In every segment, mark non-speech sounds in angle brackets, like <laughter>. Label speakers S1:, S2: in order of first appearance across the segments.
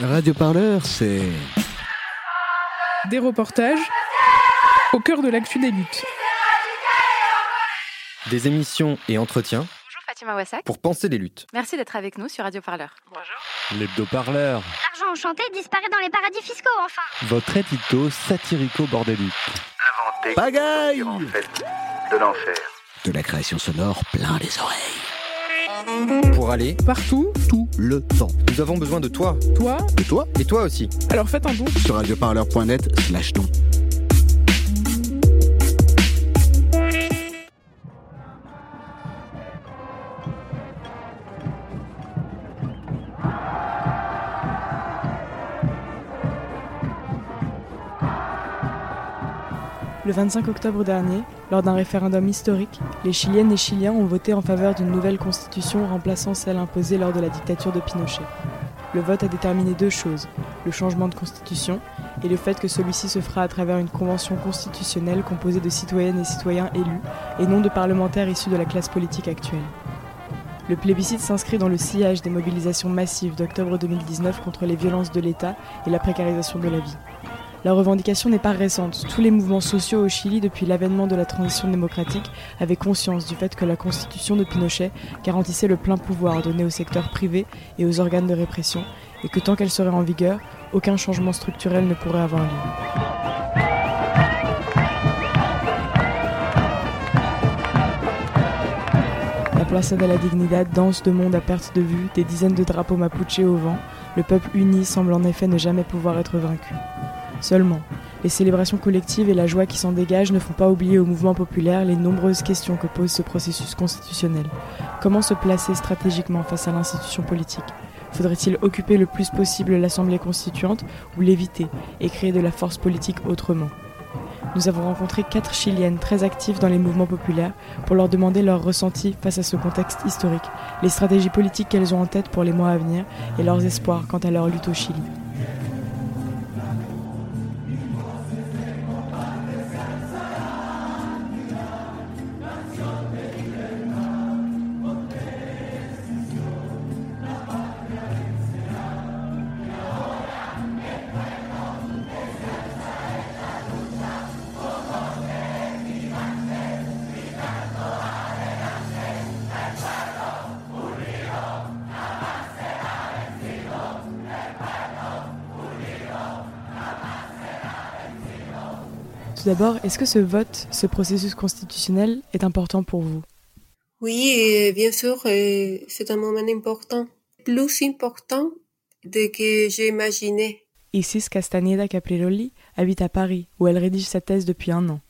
S1: Radio Parleur, c'est.
S2: Des reportages au cœur de l'actu des luttes.
S3: Des émissions et entretiens
S4: Bonjour Fatima Wassak.
S3: pour penser les luttes.
S4: Merci d'être avec nous sur Radio Parleur.
S5: L'hebdo-parleur,
S6: L'argent enchanté disparaît dans les paradis fiscaux, enfin
S5: votre édito satirico-bordélique.
S1: Pagaille
S7: en fait de l'enfer.
S1: De la création sonore plein les oreilles.
S3: Pour aller
S2: Partout,
S1: Tout le temps.
S3: Nous avons besoin de toi.
S2: toi,
S1: Et toi
S3: Et toi aussi.
S2: alors faites un don.
S1: Sur radioparleur.net slash don.
S8: 25 octobre dernier, lors d'un référendum historique, les Chiliennes et Chiliens ont voté en faveur d'une nouvelle constitution remplaçant celle imposée lors de la dictature de Pinochet. Le vote a déterminé deux choses, le changement de constitution et le fait que celui-ci se fera à travers une convention constitutionnelle composée de citoyennes et citoyens élus et non de parlementaires issus de la classe politique actuelle. Le plébiscite s'inscrit dans le sillage des mobilisations massives d'octobre 2019 contre les violences de l'État et la précarisation de la vie. La revendication n'est pas récente. Tous les mouvements sociaux au Chili depuis l'avènement de la transition démocratique avaient conscience du fait que la constitution de Pinochet garantissait le plein pouvoir donné au secteur privé et aux organes de répression, et que tant qu'elle serait en vigueur, aucun changement structurel ne pourrait avoir lieu. La Plaza de la Dignidad danse de monde à perte de vue, des dizaines de drapeaux mapuche au vent. Le peuple uni semble en effet ne jamais pouvoir être vaincu. Seulement, les célébrations collectives et la joie qui s'en dégage ne font pas oublier au mouvement populaire les nombreuses questions que pose ce processus constitutionnel. Comment se placer stratégiquement face à l'institution politique? Faudrait-il occuper le plus possible l'Assemblée constituante ou l'éviter et créer de la force politique autrement? Nous avons rencontré quatre Chiliennes très actives dans les mouvements populaires pour leur demander leur ressenti face à ce contexte historique, les stratégies politiques qu'elles ont en tête pour les mois à venir et leurs espoirs quant à leur lutte au Chili. D'abord, est-ce que ce vote, ce processus constitutionnel est important pour vous?
S9: Oui, bien sûr, c'est un moment important, plus important de que j'ai imaginé.
S8: Isis Castaneda Capriroli habite à Paris, où elle rédige sa thèse depuis un an.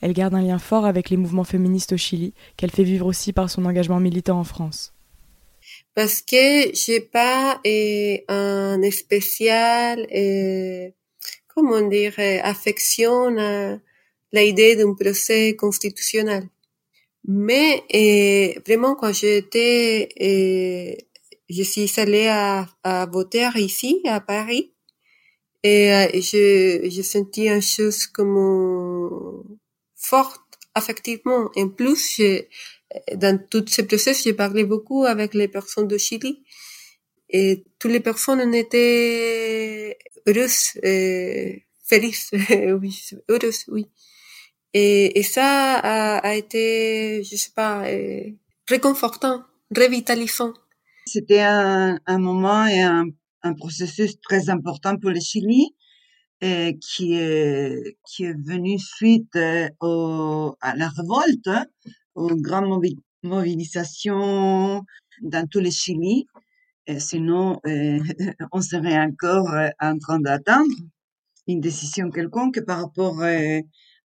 S8: Elle garde un lien fort avec les mouvements féministes au Chili, qu'elle fait vivre aussi par son engagement militant en France.
S9: Parce que j'ai pas un spécial, comment dire, euh, affection à l'idée d'un procès constitutionnel. Mais euh, vraiment, quand j'étais, euh, je suis allée à, voter ici, à Paris, et euh, je, je sentis une chose comme forte, affectivement. En plus, dans tout ce processus, j'ai parlé beaucoup avec les personnes de Chili. Et toutes les personnes en étaient heureuses, euh, felices, <laughs> oui, heureuses, oui. Et, et ça a, été, je sais pas, euh, réconfortant, revitalisant.
S10: C'était un, moment et un, un processus très important pour le Chili euh, qui est qui est venu suite au, à la révolte, hein, aux grandes mobi- mobilisations dans tout le Chili. Et sinon, euh, <laughs> on serait encore euh, en train d'attendre une décision quelconque par rapport euh,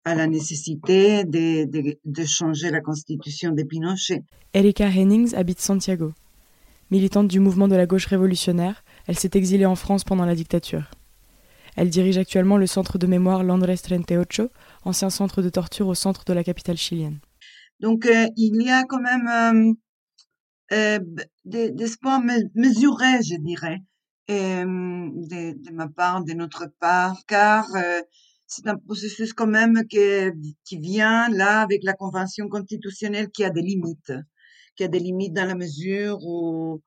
S10: à la nécessité de, de, de changer la constitution de Pinochet.
S8: Erika Hennings habite Santiago. Militante du mouvement de la gauche révolutionnaire, elle s'est exilée en France pendant la dictature. Elle dirige actuellement le centre de mémoire Landres 38, ancien centre de torture au centre de la capitale chilienne.
S10: Donc, euh, il y a quand même euh, euh, des, des espoirs me- mesurés, je dirais, euh, de, ma part, de notre part, car euh, c'est un processus quand même qui vient là avec la Convention constitutionnelle qui a des limites, qui a des limites dans la mesure où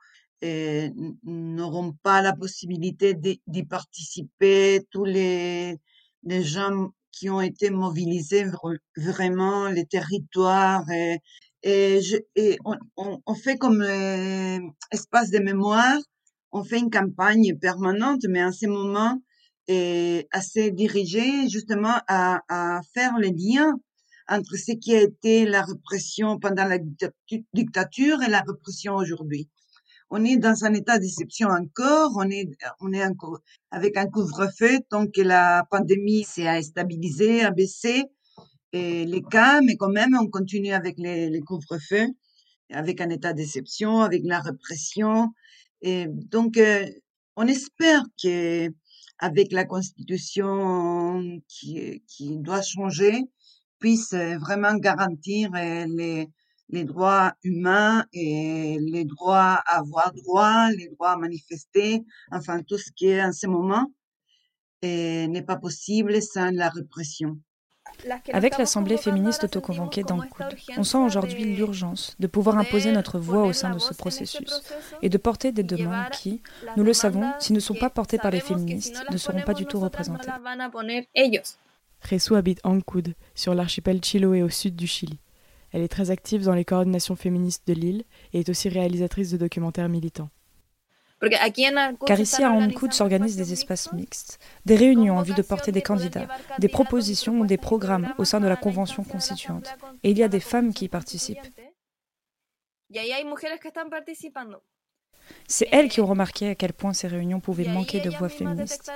S10: n'auront pas la possibilité d'y participer, tous les, les gens qui ont été mobilisés vraiment, les territoires. Et, et, je, et on, on, on, fait comme espace de mémoire, on fait une campagne permanente, mais en ce moment, est assez dirigée justement à, à faire les liens entre ce qui a été la répression pendant la dictature et la répression aujourd'hui. On est dans un état d'exception encore, on est, on est encore avec un couvre-feu tant que la pandémie s'est stabilisée, a baissé et les cas, mais quand même, on continue avec les, les couvre-feux, avec un état d'exception, avec la répression. Et donc, euh, on espère que avec la constitution qui, qui doit changer, puisse vraiment garantir euh, les, les droits humains et les droits à avoir droit, les droits à manifester, enfin tout ce qui est en ce moment n'est pas possible sans la répression.
S11: Avec l'Assemblée féministe autoconvoquée d'Ancoud, on sent aujourd'hui l'urgence de pouvoir imposer notre voix au sein de ce processus et de porter des demandes qui, nous le savons, s'ils ne sont pas portées par les féministes, ne seront pas du tout représentées.
S8: Ressou habite Ancoud, sur l'archipel Chiloé au sud du Chili. Elle est très active dans les coordinations féministes de l'île et est aussi réalisatrice de documentaires militants.
S11: Car ici à Ancoud s'organisent des espaces mixtes, des réunions en vue de porter des candidats, des propositions ou des programmes au sein de la Convention constituante. Et il y a des femmes qui y participent. C'est elles qui ont remarqué à quel point ces réunions pouvaient manquer de voix féministes.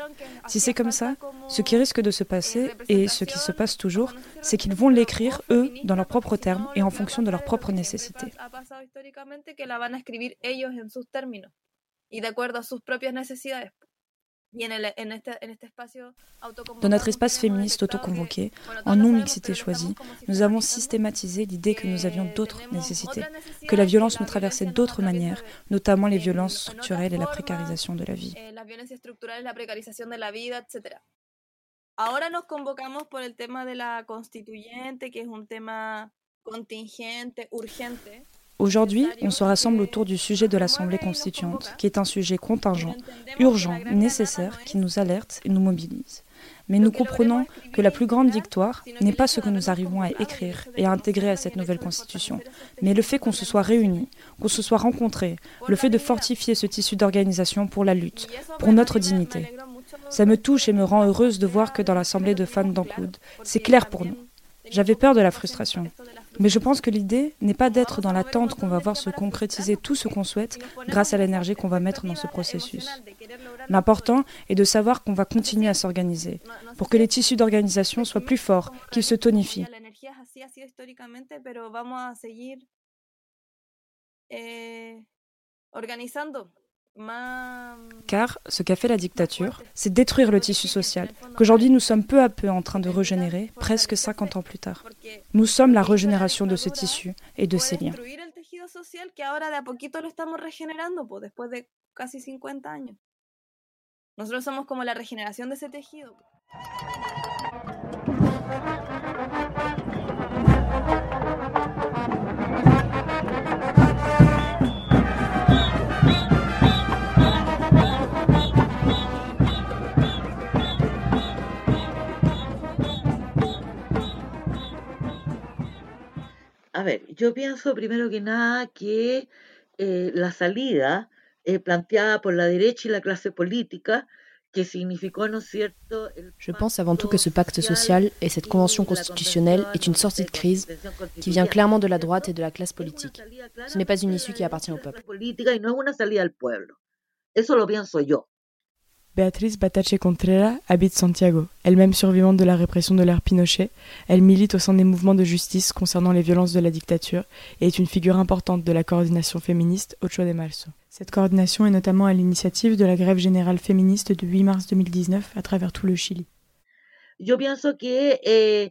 S11: Si c'est comme ça, ce qui risque de se passer, et ce qui se passe toujours, c'est qu'ils vont l'écrire, eux, dans leurs propres termes et en fonction de leurs propres nécessités. Dans notre espace féministe autoconvoqué, en non-mixité choisie, nous avons systématisé l'idée que nous avions d'autres nécessités, que la violence nous traversait d'autres manières, notamment les violences structurelles et la précarisation de la vie.
S12: Ahora nos convocamos por el tema de la constituyente, que es un tema contingente, urgente.
S11: Aujourd'hui, on se rassemble autour du sujet de l'Assemblée constituante, qui est un sujet contingent, urgent, nécessaire, qui nous alerte et nous mobilise. Mais nous comprenons que la plus grande victoire n'est pas ce que nous arrivons à écrire et à intégrer à cette nouvelle constitution, mais le fait qu'on se soit réunis, qu'on se soit rencontrés, le fait de fortifier ce tissu d'organisation pour la lutte, pour notre dignité. Ça me touche et me rend heureuse de voir que dans l'Assemblée de femmes d'Ancoud, c'est clair pour nous. J'avais peur de la frustration. Mais je pense que l'idée n'est pas d'être dans l'attente qu'on va voir se concrétiser tout ce qu'on souhaite grâce à l'énergie qu'on va mettre dans ce processus. L'important est de savoir qu'on va continuer à s'organiser pour que les tissus d'organisation soient plus forts, qu'ils se tonifient. Car ce qu'a fait la dictature, c'est détruire le tissu social, qu'aujourd'hui nous sommes peu à peu en train de régénérer, presque 50 ans plus tard. Nous sommes la régénération de ce tissu et de ces liens.
S12: Nosotros somos como la regeneración de ese tejido.
S13: Yo pienso primero que nada que eh, la salida eh, planteada por la derecha y la clase política que significó, ¿no es cierto,
S14: Je pense avant tout que ce pacte social et cette convention constitutionnelle est une sortie de crise qui vient clairement de la droite et de la classe politique. Ce n'est pas une issue qui appartient au peuple.
S13: Eso lo pienso yo.
S8: Béatrice Batache Contreras habite Santiago. Elle-même survivante de la répression de l'ère Pinochet, elle milite au sein des mouvements de justice concernant les violences de la dictature et est une figure importante de la coordination féministe Ocho de Marzo. Cette coordination est notamment à l'initiative de la grève générale féministe du 8 mars 2019 à travers tout le Chili.
S13: Que eh.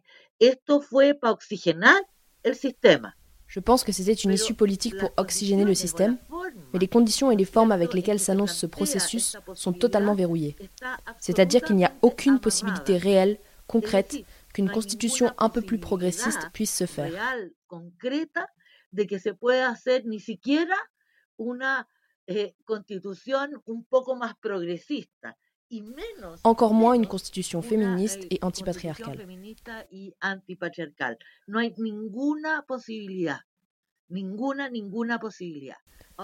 S14: Je pense que c'était une issue politique pour oxygéner le système, mais les conditions et les formes avec lesquelles s'annonce ce processus sont totalement verrouillées. C'est-à-dire qu'il n'y a aucune possibilité réelle, concrète, qu'une constitution un peu plus progressiste puisse se faire. Encore moins une constitution féministe et
S13: constitución
S14: antipatriarcale.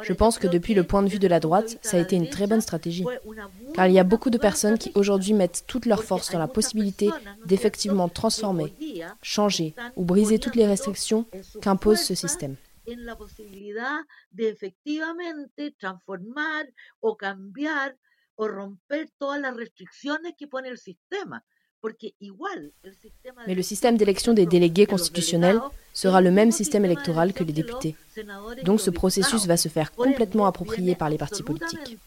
S14: Je pense que depuis le point de vue de la droite, ça a été une très bonne stratégie. Car il y a beaucoup de personnes qui aujourd'hui mettent toute leur force dans la possibilité d'effectivement transformer, changer ou briser toutes les restrictions qu'impose ce système.
S13: en la posibilidad de efectivamente transformar o cambiar o romper todas las restricciones que pone el sistema.
S14: Mais le système d'élection des délégués constitutionnels sera le même système électoral que les députés. Donc ce processus va se faire complètement approprié par les partis politiques.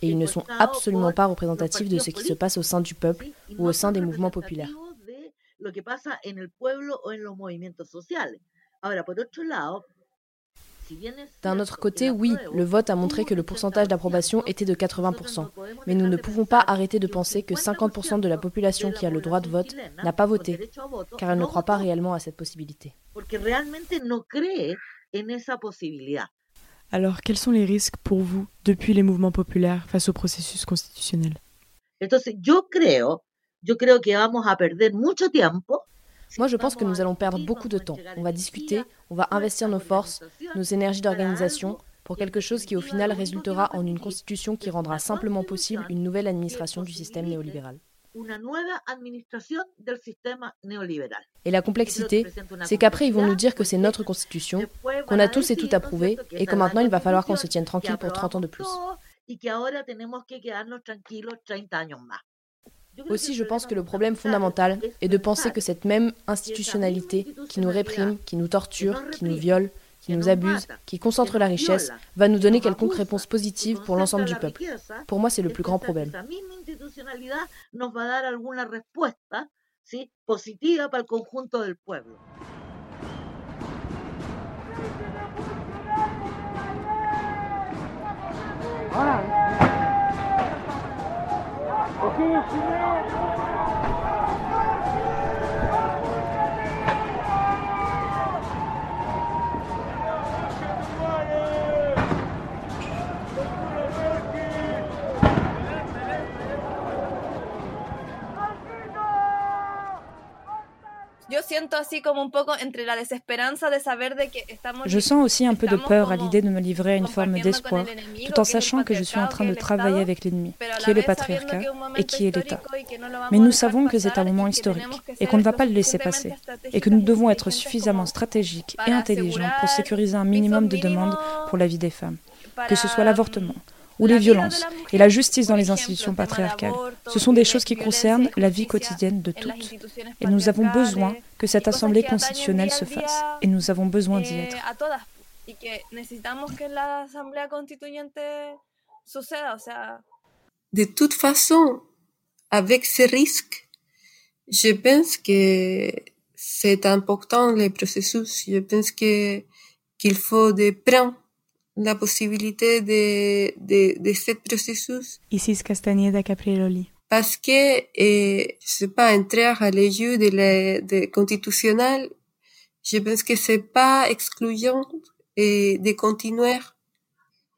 S14: Et ils ne sont absolument pas représentatifs de ce qui se passe au sein du peuple ou au sein des mouvements populaires.
S13: de lo que pasa en el pueblo o en los movimientos sociales. Ahora, por otro lado, si bien es
S14: D'un autre côté, oui, le vote a montré que le pourcentage d'approbation était de 80%. Mais nous ne pouvons pas arrêter de penser que 50% de la population qui a le droit de vote n'a pas voté, car elle ne croit pas réellement à cette possibilité.
S8: Alors, quels sont les risques pour vous, depuis les mouvements populaires, face au processus constitutionnel?
S13: Entonces, yo creo, yo creo que vamos a perder mucho tiempo
S14: Moi, je pense que nous allons perdre beaucoup de temps. On va discuter, on va investir nos forces, nos énergies d'organisation pour quelque chose qui au final résultera en une constitution qui rendra simplement possible une nouvelle administration du système néolibéral. Et la complexité, c'est qu'après ils vont nous dire que c'est notre constitution, qu'on a tous et toutes approuvé, et que maintenant il va falloir qu'on se tienne tranquille pour 30 ans de plus. Aussi, je pense que le problème fondamental est de penser que cette même institutionnalité qui nous réprime, qui nous torture, qui nous viole, qui nous abuse, qui concentre la richesse, va nous donner quelconque réponse positive pour l'ensemble du peuple. Pour moi, c'est le plus grand problème.
S13: Esa Curte,
S12: negro! Siento así como un poco entre la desesperanza de saber de que estamos
S11: Je sens aussi un peu de peur à l'idée de me livrer à une forme d'espoir, tout en sachant que je suis en train de travailler avec l'ennemi, qui est le patriarcat et qui est l'État. Mais nous savons que c'est un moment historique et qu'on ne va pas le laisser passer, et que nous devons être suffisamment stratégiques et intelligents pour sécuriser un minimum de demandes pour la vie des femmes, que ce soit l'avortement ou les violences et la justice dans les institutions patriarcales. Ce sont des choses qui concernent la vie quotidienne de toutes. Et nous avons besoin que cette assemblée constitutionnelle se fasse. Et nous avons besoin d'y être.
S9: De toute façon, avec ces risques, je pense que c'est important le processus. Je pense qu'il faut de prendre la possibilité de, de, de ce processus
S8: Isis Castañeda Capriololi.
S9: parce que, eh, je sais pas, entrer à l'ayeux de la de constitutionnel, je pense que c'est pas excluant et de continuer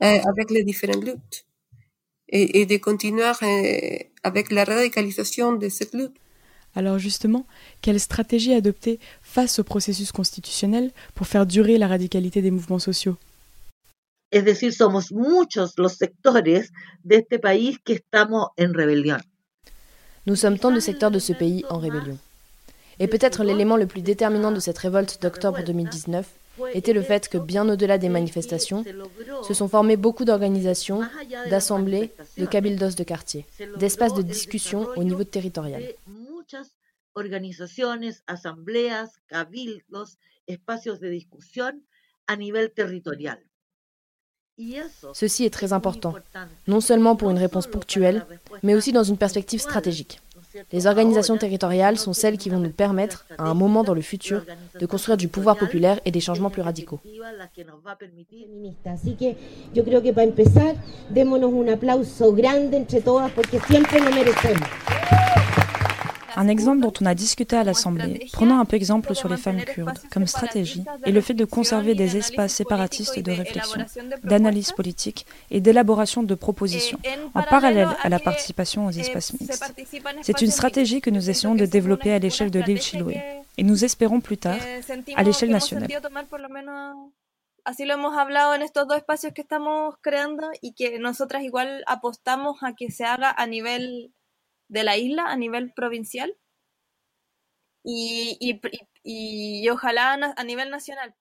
S9: eh, avec les différentes luttes et, et de continuer eh, avec la radicalisation de cette lutte.
S8: Alors justement, quelle stratégie adopter face au processus constitutionnel pour faire durer la radicalité des mouvements sociaux?
S13: Es decir, somos muchos los sectores de este país que estamos en rebelión.
S14: Nous sommes tant de secteurs de ce pays en rébellion. Et peut-être l'élément le plus déterminant de cette révolte d'octobre 2019 était le fait que, bien au-delà des manifestations, se sont formées beaucoup d'organisations, d'assemblées, de cabildos de quartier, d'espaces de discussion au niveau territorial.
S13: organizaciones, asambleas, cabildos, espacios de discusión a nivel territorial.
S14: Ceci est très important, non seulement pour une réponse ponctuelle, mais aussi dans une perspective stratégique. Les organisations territoriales sont celles qui vont nous permettre, à un moment dans le futur, de construire du pouvoir populaire et des changements plus radicaux.
S15: Un
S11: exemple dont on a discuté à l'Assemblée, prenant un peu exemple sur les femmes kurdes, comme stratégie, est le fait de conserver des espaces séparatistes de réflexion, d'analyse politique et d'élaboration de propositions, en parallèle à la participation aux espaces mixtes. C'est une stratégie que nous essayons de développer à l'échelle de l'île Chiloé, et nous espérons plus tard à l'échelle nationale.
S12: Así lo hemos hablado en estos dos espacios que estamos creando y que nosotras igual apostamos a que se haga a nivel de la isla, a nivel provincial y, y, y, y ojalá a nivel nacional.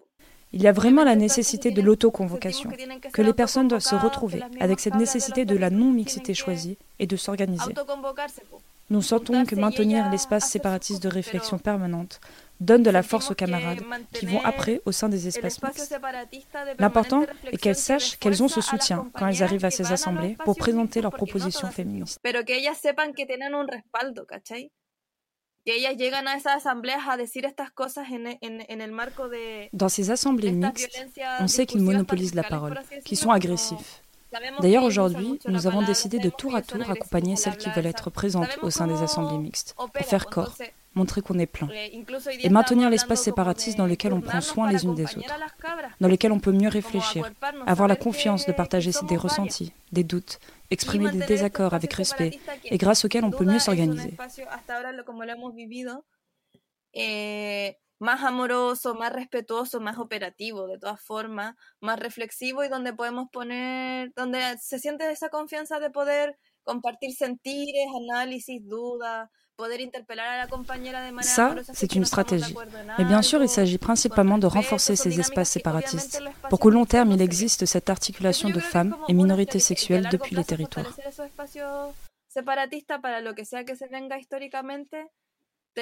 S11: Il y a vraiment la nécessité de l'autoconvocation, que les personnes doivent se retrouver avec cette nécessité de la non-mixité choisie et de s'organiser. Nous sentons que maintenir l'espace séparatiste de réflexion permanente donne de la force aux camarades qui vont après au sein des espaces mixtes. L'important est qu'elles sachent qu'elles ont ce soutien quand elles arrivent à ces assemblées pour présenter leurs propositions féministes. Dans ces assemblées mixtes, on sait qu'ils monopolisent la parole, qu'ils sont agressifs. D'ailleurs, aujourd'hui, nous avons décidé de tour à tour accompagner celles qui veulent être présentes au sein des assemblées mixtes, pour faire corps, montrer qu'on est plein, et maintenir l'espace séparatiste dans lequel on prend soin les unes des autres, dans lequel on peut mieux réfléchir, avoir la confiance de partager des ressentis, des doutes, exprimer des désaccords avec respect, et grâce auxquels on peut mieux s'organiser.
S12: Más amoroso, más respetuoso, más operativo, de todas formas, más reflexivo y donde podemos poner, donde se siente esa confianza de poder compartir sentires, análisis, dudas,
S11: Ça, c'est une stratégie. Mais bien sûr, il s'agit principalement de renforcer ces espaces séparatistes pour qu'au long terme, il existe cette articulation de femmes et minorités sexuelles depuis les territoires.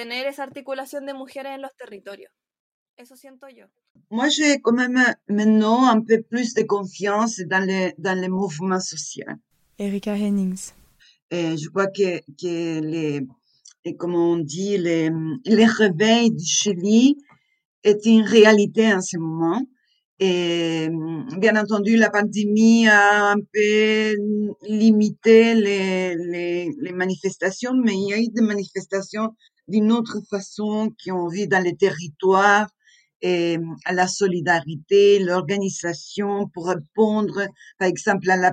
S12: Tener esa articulación de mujeres en los territorios. Eso siento yo.
S10: Moi, j'ai quand même maintenant un peu plus de confiance dans les, dans les mouvements sociaux.
S8: Erika Hennings.
S10: Et je crois que, que les, et comme on dit, les, les réveils du Chili est une réalité en ce moment. Et bien entendu, la pandémie a un peu limité les, les, les manifestations, mais il y a eu des manifestations d'une autre façon qui ont vu dans les territoires et à la solidarité, l'organisation pour répondre, par exemple, à la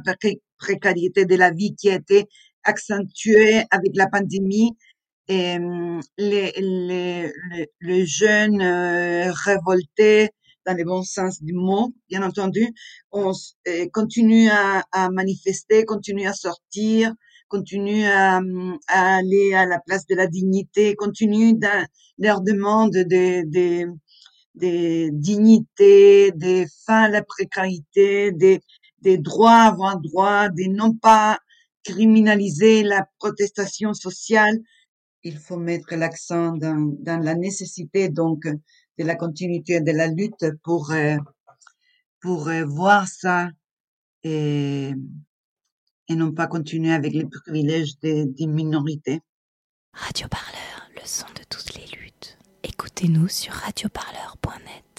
S10: précarité de la vie qui a été accentuée avec la pandémie. Et les, les, jeunes euh, révoltés, dans le bon sens du mot, bien entendu, on continue à, à manifester, continue à sortir, continue à, aller à la place de la dignité, continue dans leur demande de, de, de dignité, des fins à la précarité, des, des droits avoir droit, de non pas criminaliser la protestation sociale. Il faut mettre l'accent dans, dans la nécessité donc de la continuité de la lutte pour pour voir ça et et non pas continuer avec les privilèges des, minorités.
S1: Radio Parleur, le son de toutes les luttes. Écoutez-nous sur radioparleur.net.